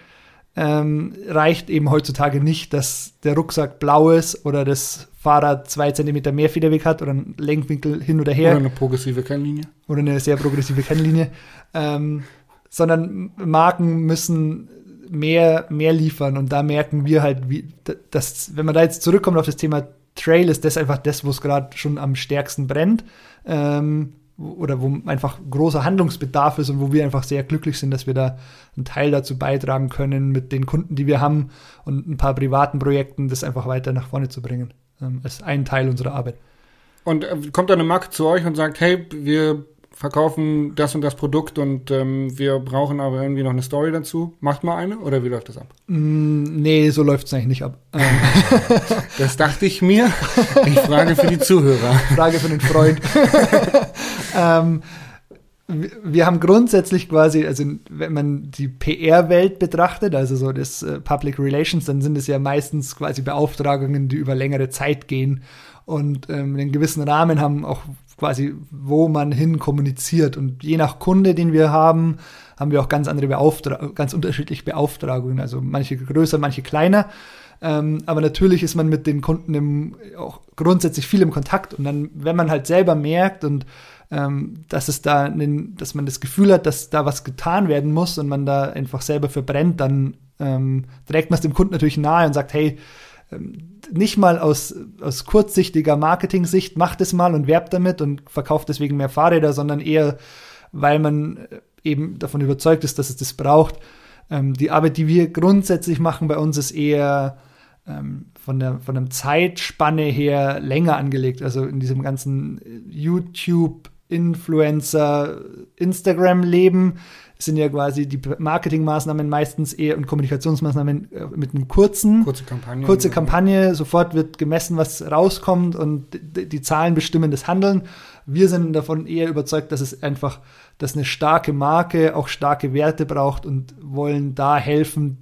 ähm, reicht eben heutzutage nicht, dass der Rucksack blau ist oder das Fahrrad zwei Zentimeter mehr Federweg hat oder einen Lenkwinkel hin oder her. Oder eine progressive Kennlinie. Oder eine sehr progressive Kennlinie. Ähm, sondern Marken müssen mehr, mehr liefern. Und da merken wir halt, wie, dass, wenn man da jetzt zurückkommt auf das Thema Trail, ist das einfach das, wo es gerade schon am stärksten brennt. Ähm, oder wo einfach großer Handlungsbedarf ist und wo wir einfach sehr glücklich sind, dass wir da einen Teil dazu beitragen können, mit den Kunden, die wir haben und ein paar privaten Projekten, das einfach weiter nach vorne zu bringen. Ähm, als ein Teil unserer Arbeit. Und äh, kommt eine Marke zu euch und sagt, hey, wir verkaufen das und das Produkt und ähm, wir brauchen aber irgendwie noch eine Story dazu. Macht mal eine oder wie läuft das ab? Mm, nee, so läuft es eigentlich nicht ab. Ähm. [LAUGHS] das dachte ich mir. Ich frage für die Zuhörer. [LAUGHS] Frage für den Freund. [LAUGHS] ähm, wir haben grundsätzlich quasi, also wenn man die PR-Welt betrachtet, also so das äh, Public Relations, dann sind es ja meistens quasi Beauftragungen, die über längere Zeit gehen und ähm, einen gewissen Rahmen haben, auch quasi, wo man hin kommuniziert. Und je nach Kunde, den wir haben, haben wir auch ganz andere Beauftragungen, ganz unterschiedliche Beauftragungen. Also manche größer, manche kleiner. Ähm, aber natürlich ist man mit den Kunden im, auch grundsätzlich viel im Kontakt. Und dann, wenn man halt selber merkt und ähm, dass es da, einen, dass man das Gefühl hat, dass da was getan werden muss und man da einfach selber verbrennt, dann ähm, trägt man es dem Kunden natürlich nahe und sagt, hey, nicht mal aus, aus kurzsichtiger Marketing-Sicht, macht es mal und werbt damit und verkauft deswegen mehr Fahrräder, sondern eher, weil man äh, eben davon überzeugt ist, dass es das braucht. Ähm, die Arbeit, die wir grundsätzlich machen bei uns, ist eher ähm, von, der, von der Zeitspanne her länger angelegt. Also in diesem ganzen YouTube, Influencer, Instagram-Leben sind ja quasi die Marketingmaßnahmen meistens eher und Kommunikationsmaßnahmen äh, mit einem kurzen, kurze Kampagne. Kurze Kampagne, sofort wird gemessen, was rauskommt und die Zahlen bestimmen das Handeln. Wir sind davon eher überzeugt, dass es einfach, dass eine starke Marke auch starke Werte braucht und wollen da helfen,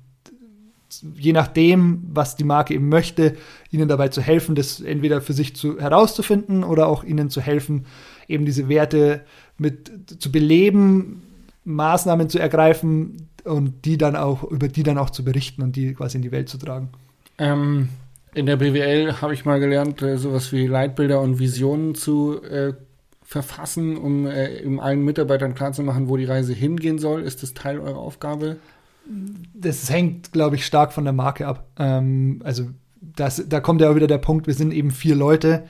je nachdem, was die Marke eben möchte, ihnen dabei zu helfen, das entweder für sich zu, herauszufinden oder auch ihnen zu helfen, eben diese Werte mit zu beleben, Maßnahmen zu ergreifen und die dann auch, über die dann auch zu berichten und die quasi in die Welt zu tragen. Ähm, in der BWL habe ich mal gelernt, äh, sowas wie Leitbilder und Visionen zu äh, verfassen, um äh, allen Mitarbeitern klarzumachen, wo die Reise hingehen soll. Ist das Teil eurer Aufgabe? Das hängt, glaube ich, stark von der Marke ab. Ähm, also das, da kommt ja auch wieder der Punkt, wir sind eben vier Leute.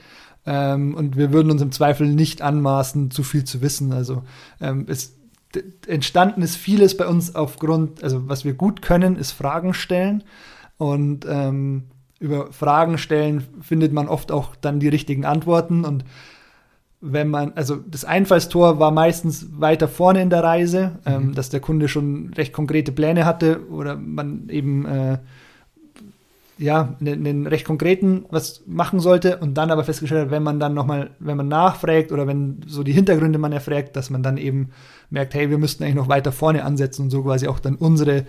Ähm, und wir würden uns im Zweifel nicht anmaßen, zu viel zu wissen. Also ähm, es entstanden ist vieles bei uns aufgrund, also was wir gut können, ist Fragen stellen. Und ähm, über Fragen stellen findet man oft auch dann die richtigen Antworten. Und wenn man, also das Einfallstor war meistens weiter vorne in der Reise, ähm, mhm. ähm, dass der Kunde schon recht konkrete Pläne hatte oder man eben äh, ja, einen, einen recht konkreten was machen sollte und dann aber festgestellt hat, wenn man dann nochmal, wenn man nachfragt oder wenn so die Hintergründe man erfragt, dass man dann eben merkt, hey, wir müssten eigentlich noch weiter vorne ansetzen und so quasi auch dann unsere,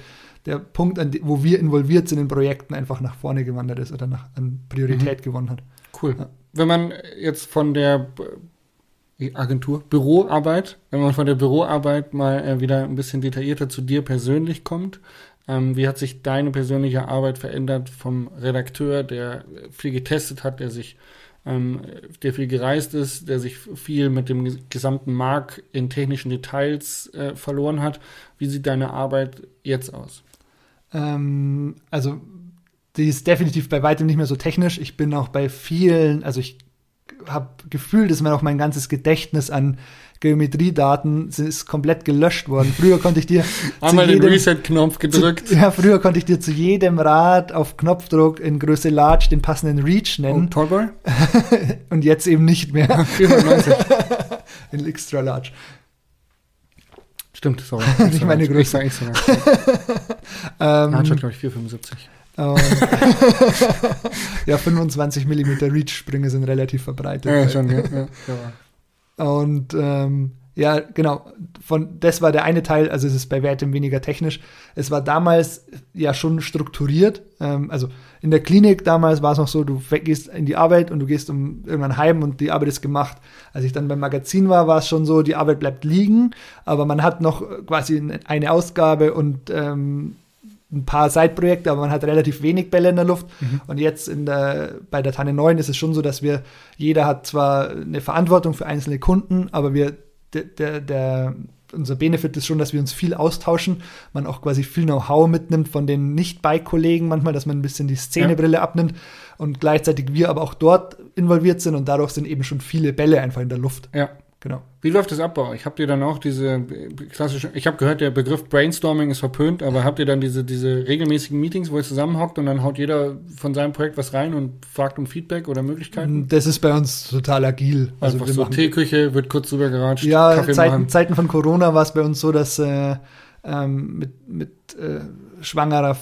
der Punkt, wo wir involviert sind in Projekten, einfach nach vorne gewandert ist oder nach, an Priorität mhm. gewonnen hat. Cool. Ja. Wenn man jetzt von der Agentur, Büroarbeit, wenn man von der Büroarbeit mal äh, wieder ein bisschen detaillierter zu dir persönlich kommt, ähm, wie hat sich deine persönliche Arbeit verändert vom Redakteur, der viel getestet hat, der sich, ähm, der viel gereist ist, der sich viel mit dem gesamten Markt in technischen Details äh, verloren hat? Wie sieht deine Arbeit jetzt aus? Ähm, also die ist definitiv bei weitem nicht mehr so technisch. Ich bin auch bei vielen, also ich habe gefühlt, dass mir auch mein ganzes Gedächtnis an Geometriedaten ist komplett gelöscht worden. Früher konnte ich dir [LAUGHS] einmal den Reset-Knopf gedrückt. Zu, [LAUGHS] ja, früher konnte ich dir zu jedem Rad auf Knopfdruck in Größe Large den passenden Reach nennen. Oh, Tallboy? [LAUGHS] Und jetzt eben nicht mehr. 490. in Extra Large. Stimmt, sorry. nicht meine Größe. Ich sag, ich sag. ähm, Large hat, glaube ich, 475. ja, 25 mm Reach-Sprünge sind relativ verbreitet. Ja, schon, ja. ja. Und ähm, Ja, genau. Von, das war der eine Teil, also es ist bei weitem weniger technisch. Es war damals ja schon strukturiert. Ähm, also in der Klinik damals war es noch so, du gehst in die Arbeit und du gehst um irgendwann heim und die Arbeit ist gemacht. Als ich dann beim Magazin war, war es schon so, die Arbeit bleibt liegen, aber man hat noch quasi eine Ausgabe und ähm, ein paar Seitprojekte, aber man hat relativ wenig Bälle in der Luft. Mhm. Und jetzt in der, bei der Tanne 9 ist es schon so, dass wir, jeder hat zwar eine Verantwortung für einzelne Kunden, aber wir der, der, der, unser Benefit ist schon, dass wir uns viel austauschen, man auch quasi viel Know-how mitnimmt von den Nicht-Bike-Kollegen manchmal, dass man ein bisschen die Szenebrille ja. abnimmt und gleichzeitig wir aber auch dort involviert sind und dadurch sind eben schon viele Bälle einfach in der Luft. Ja. Genau. Wie läuft das ab bei euch? Habt ihr dann auch diese klassische, ich habe gehört, der Begriff Brainstorming ist verpönt, aber habt ihr dann diese, diese regelmäßigen Meetings, wo ihr zusammenhockt und dann haut jeder von seinem Projekt was rein und fragt um Feedback oder Möglichkeiten? Das ist bei uns total agil. Also Einfach so Teeküche, wird kurz drüber geratscht, Ja, Kaffee Zeiten, Zeiten von Corona war es bei uns so, dass äh, ähm, mit, mit äh, schwangerer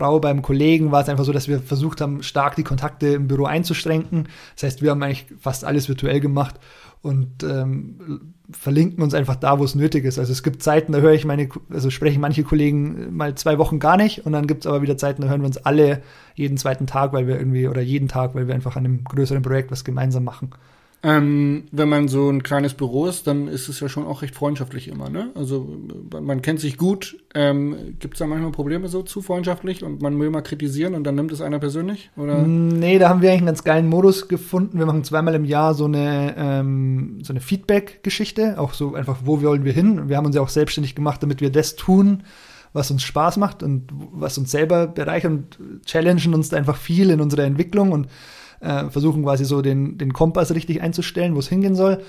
Frau beim Kollegen war es einfach so, dass wir versucht haben, stark die Kontakte im Büro einzuschränken. Das heißt, wir haben eigentlich fast alles virtuell gemacht und ähm, verlinken uns einfach da, wo es nötig ist. Also es gibt Zeiten, da höre ich meine, also sprechen manche Kollegen mal zwei Wochen gar nicht und dann gibt es aber wieder Zeiten, da hören wir uns alle jeden zweiten Tag, weil wir irgendwie, oder jeden Tag, weil wir einfach an einem größeren Projekt was gemeinsam machen. Ähm, wenn man so ein kleines Büro ist, dann ist es ja schon auch recht freundschaftlich immer, ne? Also man kennt sich gut. Ähm, Gibt es da manchmal Probleme so zu freundschaftlich und man will mal kritisieren und dann nimmt es einer persönlich? Oder? Nee, da haben wir eigentlich einen ganz geilen Modus gefunden. Wir machen zweimal im Jahr so eine, ähm, so eine Feedback-Geschichte, auch so einfach, wo wollen wir hin? Wir haben uns ja auch selbstständig gemacht, damit wir das tun, was uns Spaß macht und was uns selber bereichert und challengen uns da einfach viel in unserer Entwicklung und äh, versuchen quasi so den, den Kompass richtig einzustellen, wo es hingehen soll.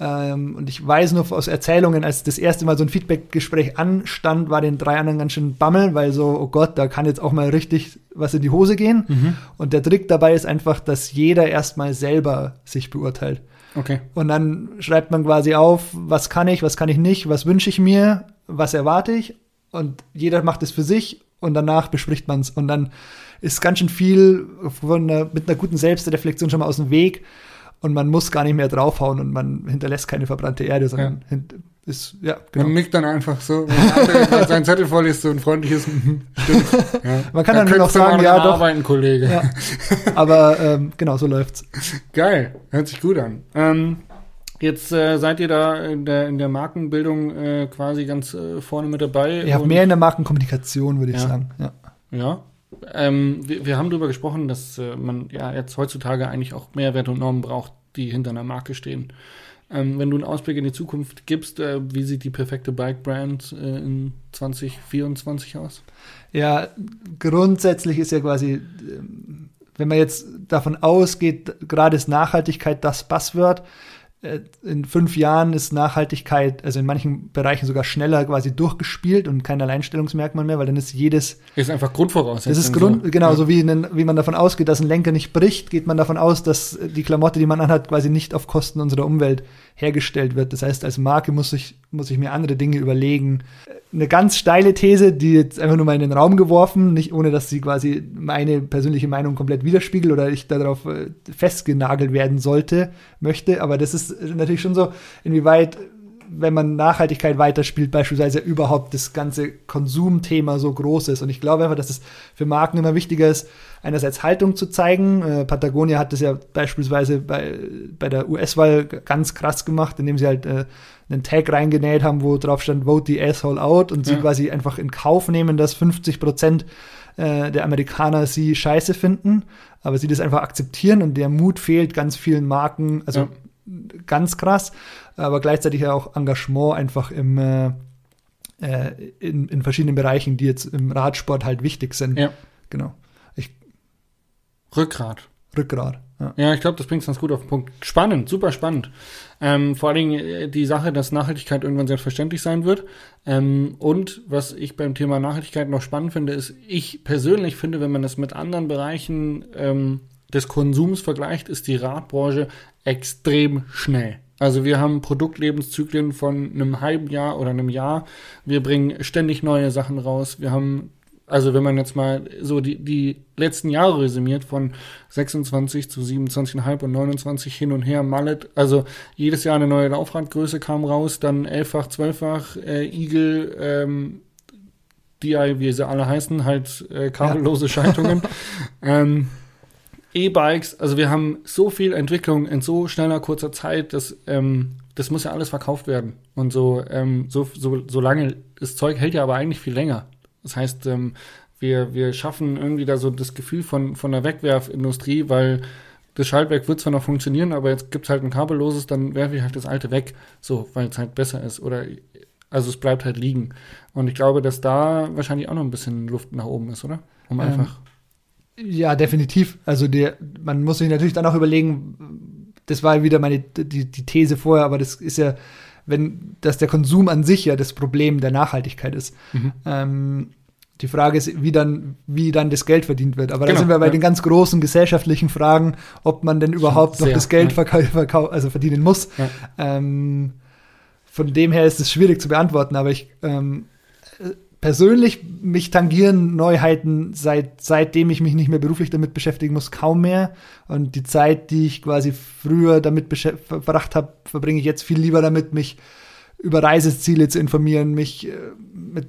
Ähm, und ich weiß nur aus Erzählungen, als das erste Mal so ein Feedback-Gespräch anstand, war den drei anderen ganz schön Bammel, weil so, oh Gott, da kann jetzt auch mal richtig was in die Hose gehen. Mhm. Und der Trick dabei ist einfach, dass jeder erstmal selber sich beurteilt. Okay. Und dann schreibt man quasi auf, was kann ich, was kann ich nicht, was wünsche ich mir, was erwarte ich. Und jeder macht es für sich und danach bespricht man es. Und dann ist ganz schön viel einer, mit einer guten Selbstreflexion schon mal aus dem Weg und man muss gar nicht mehr draufhauen und man hinterlässt keine verbrannte Erde, sondern ja. ist, ja, genau. Man nickt dann einfach so, wenn man [LAUGHS] seinen Zettel vorliest, so ein freundliches Stimmt. [LAUGHS] Ja. Man kann dann, dann nur noch sagen, ja, doch. Arbeiten, Kollege. Ja. [LAUGHS] Aber ähm, genau, so läuft's. Geil, hört sich gut an. Ähm, Jetzt äh, seid ihr da in der, in der Markenbildung äh, quasi ganz äh, vorne mit dabei. Ja, mehr in der Markenkommunikation, würde ich ja. sagen. Ja. ja. Ähm, wir, wir, haben darüber gesprochen, dass äh, man ja jetzt heutzutage eigentlich auch mehr Werte und Normen braucht, die hinter einer Marke stehen. Ähm, wenn du einen Ausblick in die Zukunft gibst, äh, wie sieht die perfekte Bike-Brand äh, in 2024 aus? Ja, grundsätzlich ist ja quasi, ähm, wenn man jetzt davon ausgeht, gerade ist Nachhaltigkeit das Buzzword, in fünf Jahren ist Nachhaltigkeit, also in manchen Bereichen sogar schneller quasi durchgespielt und kein Alleinstellungsmerkmal mehr, weil dann ist jedes. Ist einfach Grundvoraussetzung. Das ist Grund, so. genau, ja. so wie, in, wie man davon ausgeht, dass ein Lenker nicht bricht, geht man davon aus, dass die Klamotte, die man anhat, quasi nicht auf Kosten unserer Umwelt hergestellt wird. Das heißt, als Marke muss ich, muss ich mir andere Dinge überlegen. Eine ganz steile These, die jetzt einfach nur mal in den Raum geworfen, nicht ohne, dass sie quasi meine persönliche Meinung komplett widerspiegelt oder ich darauf äh, festgenagelt werden sollte, möchte. Aber das ist natürlich schon so, inwieweit wenn man Nachhaltigkeit weiterspielt, beispielsweise überhaupt das ganze Konsumthema so groß ist. Und ich glaube einfach, dass es für Marken immer wichtiger ist, einerseits Haltung zu zeigen. Äh, Patagonia hat das ja beispielsweise bei, bei der US-Wahl ganz krass gemacht, indem sie halt äh, einen Tag reingenäht haben, wo drauf stand, vote the asshole out und ja. sie quasi einfach in Kauf nehmen, dass 50 Prozent äh, der Amerikaner sie scheiße finden, aber sie das einfach akzeptieren und der Mut fehlt ganz vielen Marken, also ja. Ganz krass aber gleichzeitig ja auch Engagement einfach im, äh, äh, in, in verschiedenen Bereichen, die jetzt im Radsport halt wichtig sind. Ja. Genau. Ich, Rückgrat. Rückgrat. Ja, ja ich glaube, das bringt es ganz gut auf den Punkt. Spannend, super spannend. Ähm, vor allen Dingen äh, die Sache, dass Nachhaltigkeit irgendwann selbstverständlich sein wird. Ähm, und was ich beim Thema Nachhaltigkeit noch spannend finde, ist, ich persönlich finde, wenn man das mit anderen Bereichen ähm, des Konsums vergleicht, ist die Radbranche extrem schnell. Also wir haben Produktlebenszyklen von einem halben Jahr oder einem Jahr. Wir bringen ständig neue Sachen raus. Wir haben Also wenn man jetzt mal so die, die letzten Jahre resümiert von 26 zu 27,5 und 29 hin und her, Mallet, also jedes Jahr eine neue Laufradgröße kam raus, dann 11-fach, 12-fach, äh, Eagle, ähm, DI, wie sie alle heißen, halt äh, kabellose ja. Schaltungen. [LAUGHS] ähm, E-Bikes, also wir haben so viel Entwicklung in so schneller, kurzer Zeit, dass ähm, das muss ja alles verkauft werden. Und so, ähm, so, so, so lange, das Zeug hält ja aber eigentlich viel länger. Das heißt, ähm, wir, wir schaffen irgendwie da so das Gefühl von, von der Wegwerfindustrie, weil das Schaltwerk wird zwar noch funktionieren, aber jetzt gibt es halt ein kabelloses, dann werfe ich halt das alte weg, so, weil es halt besser ist. Oder also es bleibt halt liegen. Und ich glaube, dass da wahrscheinlich auch noch ein bisschen Luft nach oben ist, oder? Um ähm, einfach. Ja, definitiv. Also der, man muss sich natürlich dann auch überlegen, das war wieder meine die, die These vorher, aber das ist ja, wenn, dass der Konsum an sich ja das Problem der Nachhaltigkeit ist. Mhm. Ähm, die Frage ist, wie dann, wie dann das Geld verdient wird. Aber genau, da sind wir bei ja. den ganz großen gesellschaftlichen Fragen, ob man denn überhaupt Sehr, noch das Geld ja. also verdienen muss. Ja. Ähm, von dem her ist es schwierig zu beantworten, aber ich ähm, persönlich mich tangieren Neuheiten seit seitdem ich mich nicht mehr beruflich damit beschäftigen muss kaum mehr und die Zeit, die ich quasi früher damit verbracht habe, verbringe ich jetzt viel lieber damit, mich über Reiseziele zu informieren, mich äh, mit,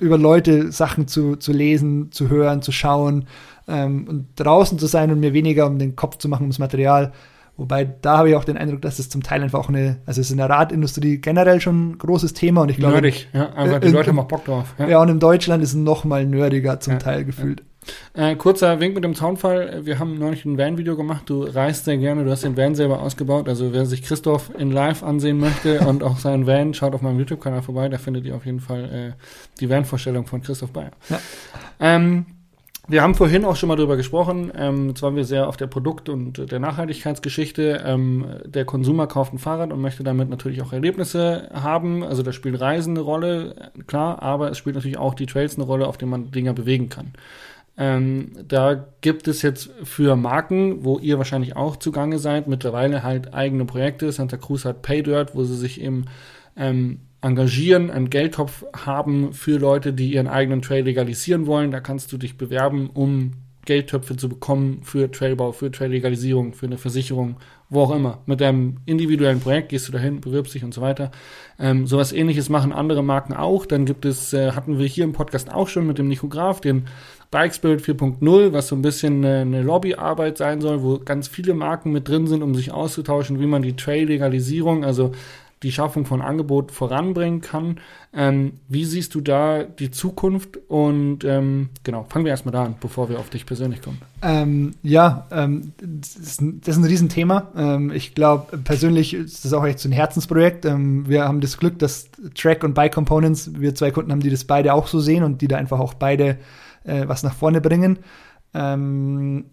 über Leute Sachen zu, zu lesen, zu hören, zu schauen ähm, und draußen zu sein und mir weniger um den Kopf zu machen, ums Material. Wobei da habe ich auch den Eindruck, dass es zum Teil einfach auch eine, also es ist in der Radindustrie generell schon ein großes Thema und ich glaube. Nerdig, ja, aber die Leute haben auch Bock drauf. Ja. ja, und in Deutschland ist es noch mal nerdiger zum ja, Teil gefühlt. Äh, kurzer Wink mit dem Zaunfall. Wir haben neulich ein Van-Video gemacht. Du reist sehr gerne. Du hast den Van selber ausgebaut. Also wer sich Christoph in Live ansehen möchte [LAUGHS] und auch seinen Van, schaut auf meinem YouTube-Kanal vorbei. Da findet ihr auf jeden Fall äh, die Van-Vorstellung von Christoph Bayer. Ja. Ähm, wir haben vorhin auch schon mal drüber gesprochen. Ähm, jetzt waren wir sehr auf der Produkt- und der Nachhaltigkeitsgeschichte. Ähm, der Konsumer kauft ein Fahrrad und möchte damit natürlich auch Erlebnisse haben. Also da spielt Reisen eine Rolle, klar, aber es spielt natürlich auch die Trails eine Rolle, auf denen man Dinger bewegen kann. Ähm, da gibt es jetzt für Marken, wo ihr wahrscheinlich auch zugange seid, mittlerweile halt eigene Projekte. Santa Cruz hat Paydirt, wo sie sich eben ähm, engagieren, einen Geldtopf haben für Leute, die ihren eigenen Trail legalisieren wollen. Da kannst du dich bewerben, um Geldtöpfe zu bekommen für Trailbau, für Traillegalisierung, für eine Versicherung, wo auch immer. Mit deinem individuellen Projekt gehst du dahin, bewirbst dich und so weiter. Ähm, sowas ähnliches machen andere Marken auch. Dann gibt es, äh, hatten wir hier im Podcast auch schon mit dem Nico Graf, den Bike Spirit 4.0, was so ein bisschen eine, eine Lobbyarbeit sein soll, wo ganz viele Marken mit drin sind, um sich auszutauschen, wie man die Trail-Legalisierung, also die Schaffung von Angebot voranbringen kann. Ähm, wie siehst du da die Zukunft? Und ähm, genau, fangen wir erstmal da an, bevor wir auf dich persönlich kommen. Ähm, ja, ähm, das ist, ein, das, ist ein Riesenthema. Ähm, ich glaube, persönlich ist das auch echt so ein Herzensprojekt. Ähm, wir haben das Glück, dass Track und Bike Components, wir zwei Kunden haben, die das beide auch so sehen und die da einfach auch beide äh, was nach vorne bringen. Ähm,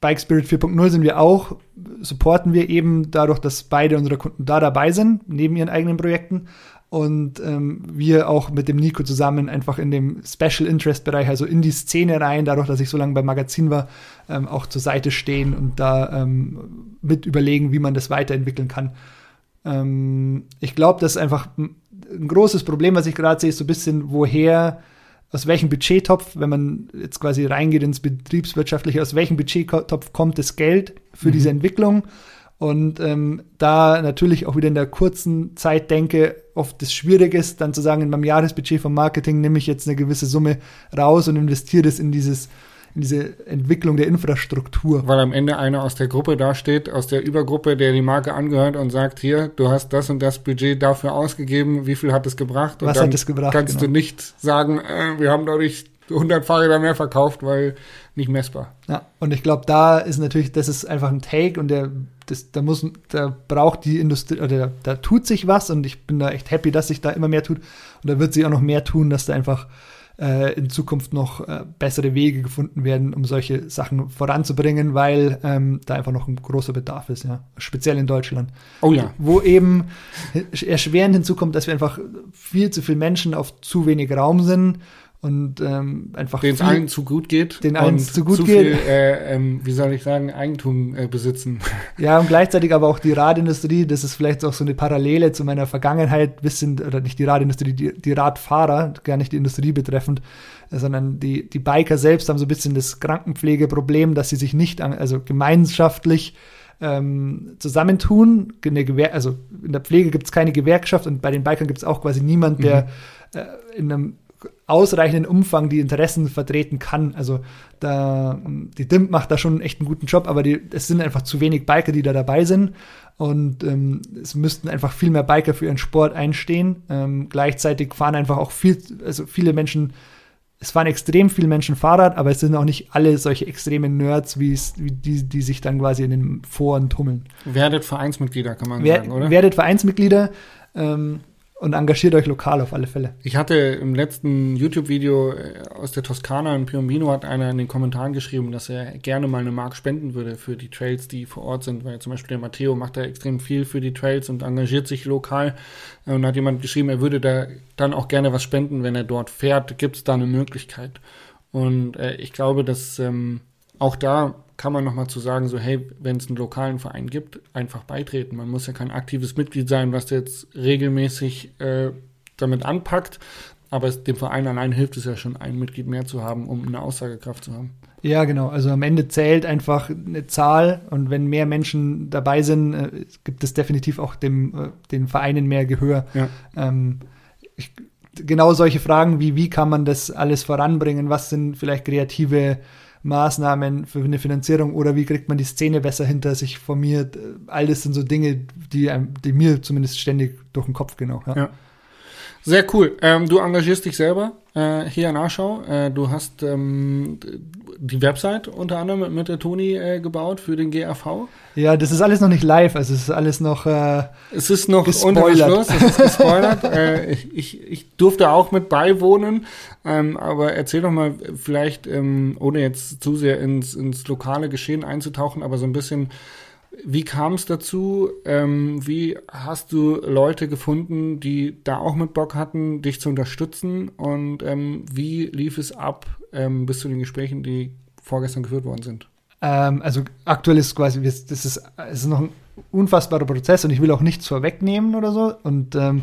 Bike Spirit 4.0 sind wir auch, supporten wir eben dadurch, dass beide unsere Kunden da dabei sind, neben ihren eigenen Projekten. Und ähm, wir auch mit dem Nico zusammen einfach in dem Special Interest Bereich, also in die Szene rein, dadurch, dass ich so lange beim Magazin war, ähm, auch zur Seite stehen und da ähm, mit überlegen, wie man das weiterentwickeln kann. Ähm, ich glaube, das ist einfach ein großes Problem, was ich gerade sehe, ist so ein bisschen, woher aus welchem Budgettopf, wenn man jetzt quasi reingeht ins Betriebswirtschaftliche, aus welchem Budgettopf kommt das Geld für mhm. diese Entwicklung? Und ähm, da natürlich auch wieder in der kurzen Zeit denke, oft das schwierig ist, dann zu sagen, in meinem Jahresbudget vom Marketing nehme ich jetzt eine gewisse Summe raus und investiere das in dieses in diese Entwicklung der Infrastruktur. Weil am Ende einer aus der Gruppe dasteht, aus der Übergruppe, der die Marke angehört und sagt, hier, du hast das und das Budget dafür ausgegeben, wie viel hat es gebracht? Und Was hat es gebracht? Kannst genau. du nicht sagen, äh, wir haben dadurch 100 Fahrräder mehr verkauft, weil nicht messbar. Ja, und ich glaube, da ist natürlich, das ist einfach ein Take und der, das, da muss, da braucht die Industrie, oder da tut sich was und ich bin da echt happy, dass sich da immer mehr tut und da wird sich auch noch mehr tun, dass da einfach äh, in Zukunft noch äh, bessere Wege gefunden werden, um solche Sachen voranzubringen, weil ähm, da einfach noch ein großer Bedarf ist, ja. Speziell in Deutschland. Oh ja. Wo eben erschwerend hinzukommt, dass wir einfach viel zu viele Menschen auf zu wenig Raum sind und ähm, einfach den allen zu gut geht, den allen zu gut zu geht. viel, äh, ähm, wie soll ich sagen, Eigentum äh, besitzen. [LAUGHS] Ja, und gleichzeitig aber auch die Radindustrie, das ist vielleicht auch so eine Parallele zu meiner Vergangenheit, bisschen, oder nicht die Radindustrie, die, die Radfahrer, gar nicht die Industrie betreffend, sondern die, die Biker selbst haben so ein bisschen das Krankenpflegeproblem, dass sie sich nicht, an, also gemeinschaftlich ähm, zusammentun. Eine Gewer also in der Pflege gibt es keine Gewerkschaft und bei den Bikern gibt es auch quasi niemand, der äh, in einem ausreichenden Umfang die Interessen vertreten kann. Also da, die DIMP macht da schon echt einen guten Job, aber die, es sind einfach zu wenig Biker, die da dabei sind. Und ähm, es müssten einfach viel mehr Biker für ihren Sport einstehen. Ähm, gleichzeitig fahren einfach auch viel, also viele Menschen, es fahren extrem viele Menschen Fahrrad, aber es sind auch nicht alle solche extremen Nerds, wie die, die sich dann quasi in den Foren tummeln. Werdet Vereinsmitglieder, kann man Wer, sagen, oder? Werdet Vereinsmitglieder. Ähm, und engagiert euch lokal auf alle Fälle. Ich hatte im letzten YouTube-Video äh, aus der Toskana in Piombino hat einer in den Kommentaren geschrieben, dass er gerne mal eine Mark spenden würde für die Trails, die vor Ort sind, weil zum Beispiel der Matteo macht da extrem viel für die Trails und engagiert sich lokal. Und hat jemand geschrieben, er würde da dann auch gerne was spenden, wenn er dort fährt. Gibt es da eine Möglichkeit? Und äh, ich glaube, dass ähm, auch da kann man nochmal zu sagen, so hey, wenn es einen lokalen Verein gibt, einfach beitreten. Man muss ja kein aktives Mitglied sein, was jetzt regelmäßig äh, damit anpackt, aber es, dem Verein allein hilft es ja schon, ein Mitglied mehr zu haben, um eine Aussagekraft zu haben. Ja, genau. Also am Ende zählt einfach eine Zahl und wenn mehr Menschen dabei sind, äh, gibt es definitiv auch dem, äh, den Vereinen mehr Gehör. Ja. Ähm, ich, genau solche Fragen wie, wie kann man das alles voranbringen? Was sind vielleicht kreative Maßnahmen für eine Finanzierung oder wie kriegt man die Szene besser hinter sich formiert. All das sind so Dinge, die, die mir zumindest ständig durch den Kopf gehen. Auch, ja. ja. Sehr cool. Ähm, du engagierst dich selber äh, hier in Aschau. Äh, du hast ähm, die Website unter anderem mit, der Toni äh, gebaut für den GAV. Ja, das ist alles noch nicht live, also es ist alles noch. Äh, es ist noch gespoilert. unter es ist gespoilert. [LAUGHS] äh, ich, ich, ich durfte auch mit beiwohnen, ähm, aber erzähl doch mal vielleicht, ähm, ohne jetzt zu sehr ins, ins lokale Geschehen einzutauchen, aber so ein bisschen wie kam es dazu? Ähm, wie hast du Leute gefunden, die da auch mit Bock hatten, dich zu unterstützen? Und ähm, wie lief es ab ähm, bis zu den Gesprächen, die vorgestern geführt worden sind? Ähm, also aktuell ist quasi, das ist, das ist noch ein unfassbarer Prozess und ich will auch nichts vorwegnehmen oder so. Und ähm,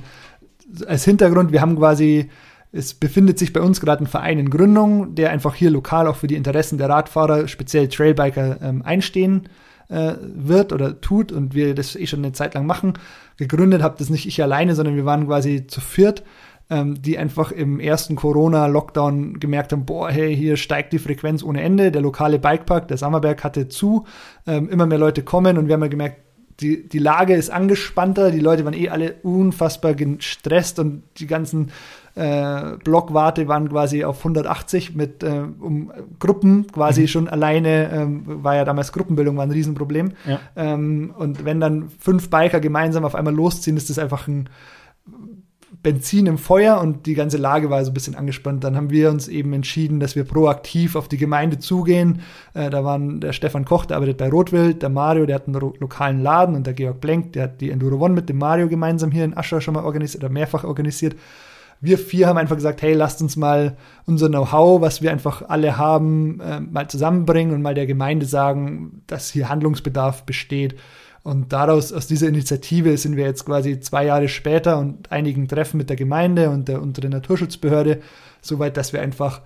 als Hintergrund, wir haben quasi es befindet sich bei uns gerade ein Verein in Gründung, der einfach hier lokal auch für die Interessen der Radfahrer, speziell Trailbiker, ähm, einstehen äh, wird oder tut und wir das eh schon eine Zeit lang machen. Gegründet habe das nicht ich alleine, sondern wir waren quasi zu viert, ähm, die einfach im ersten Corona-Lockdown gemerkt haben, boah, hey, hier steigt die Frequenz ohne Ende. Der lokale Bikepark, der Sammerberg, hatte zu. Ähm, immer mehr Leute kommen und wir haben ja gemerkt, die, die Lage ist angespannter, die Leute waren eh alle unfassbar gestresst und die ganzen äh, Blockwarte waren quasi auf 180 mit äh, um Gruppen quasi mhm. schon alleine, ähm, war ja damals Gruppenbildung war ein Riesenproblem. Ja. Ähm, und wenn dann fünf Biker gemeinsam auf einmal losziehen, ist das einfach ein Benzin im Feuer und die ganze Lage war so ein bisschen angespannt. Dann haben wir uns eben entschieden, dass wir proaktiv auf die Gemeinde zugehen. Äh, da waren der Stefan Koch, der arbeitet bei Rotwild, der Mario, der hat einen lokalen Laden und der Georg Blenk, der hat die Enduro One mit dem Mario gemeinsam hier in Ascher schon mal organisiert oder mehrfach organisiert wir vier haben einfach gesagt, hey, lasst uns mal unser Know-how, was wir einfach alle haben, äh, mal zusammenbringen und mal der Gemeinde sagen, dass hier Handlungsbedarf besteht. Und daraus, aus dieser Initiative sind wir jetzt quasi zwei Jahre später und einigen Treffen mit der Gemeinde und der, und der Naturschutzbehörde, soweit, dass wir einfach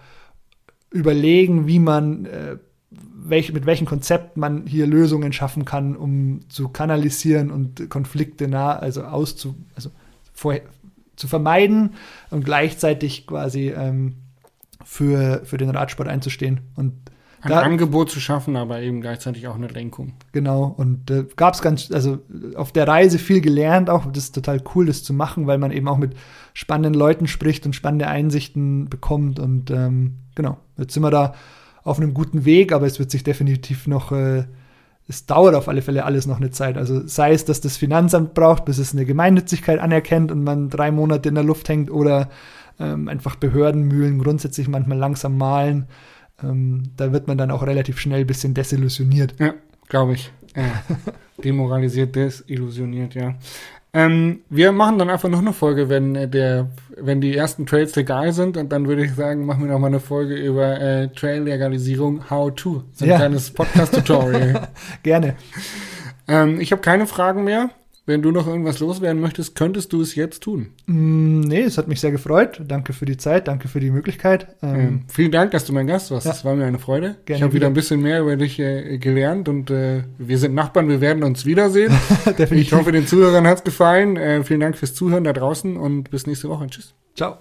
überlegen, wie man, äh, welch, mit welchem Konzept man hier Lösungen schaffen kann, um zu kanalisieren und Konflikte nah, also auszu, also vorher, zu vermeiden und gleichzeitig quasi ähm, für, für den Radsport einzustehen. Und ein da, Angebot zu schaffen, aber eben gleichzeitig auch eine Lenkung. Genau, und äh, gab es ganz, also auf der Reise viel gelernt, auch das ist total cool, das zu machen, weil man eben auch mit spannenden Leuten spricht und spannende Einsichten bekommt. Und ähm, genau, jetzt sind wir da auf einem guten Weg, aber es wird sich definitiv noch äh, es dauert auf alle Fälle alles noch eine Zeit. Also sei es, dass das Finanzamt braucht, bis es eine Gemeinnützigkeit anerkennt und man drei Monate in der Luft hängt oder ähm, einfach Behördenmühlen grundsätzlich manchmal langsam malen. Ähm, da wird man dann auch relativ schnell ein bisschen desillusioniert. Ja, glaube ich. Ja. [LAUGHS] Demoralisiert, desillusioniert, ja. Ähm, wir machen dann einfach noch eine Folge, wenn äh, der, wenn die ersten Trails legal sind und dann würde ich sagen, machen wir noch mal eine Folge über äh, Trail-Legalisierung How to. So ein Ja. kleines Podcast-Tutorial. [LAUGHS] Gerne. ähm, ich habe keine Fragen mehr. Wenn du noch irgendwas loswerden möchtest, könntest du es jetzt tun. Mm, nee, es hat mich sehr gefreut. Danke für die Zeit, danke für die Möglichkeit. Ähm, Ähm, vielen Dank, dass du mein Gast warst. Ja. Das war mir eine Freude. ich Gerne habe wieder ein bisschen mehr über dich äh, gelernt und äh, wir sind Nachbarn, wir werden uns wiedersehen. [LAUGHS] ich hoffe, den Zuhörern hat's gefallen. Äh, vielen Dank fürs Zuhören da draußen und bis nächste Woche. Tschüss. Ciao.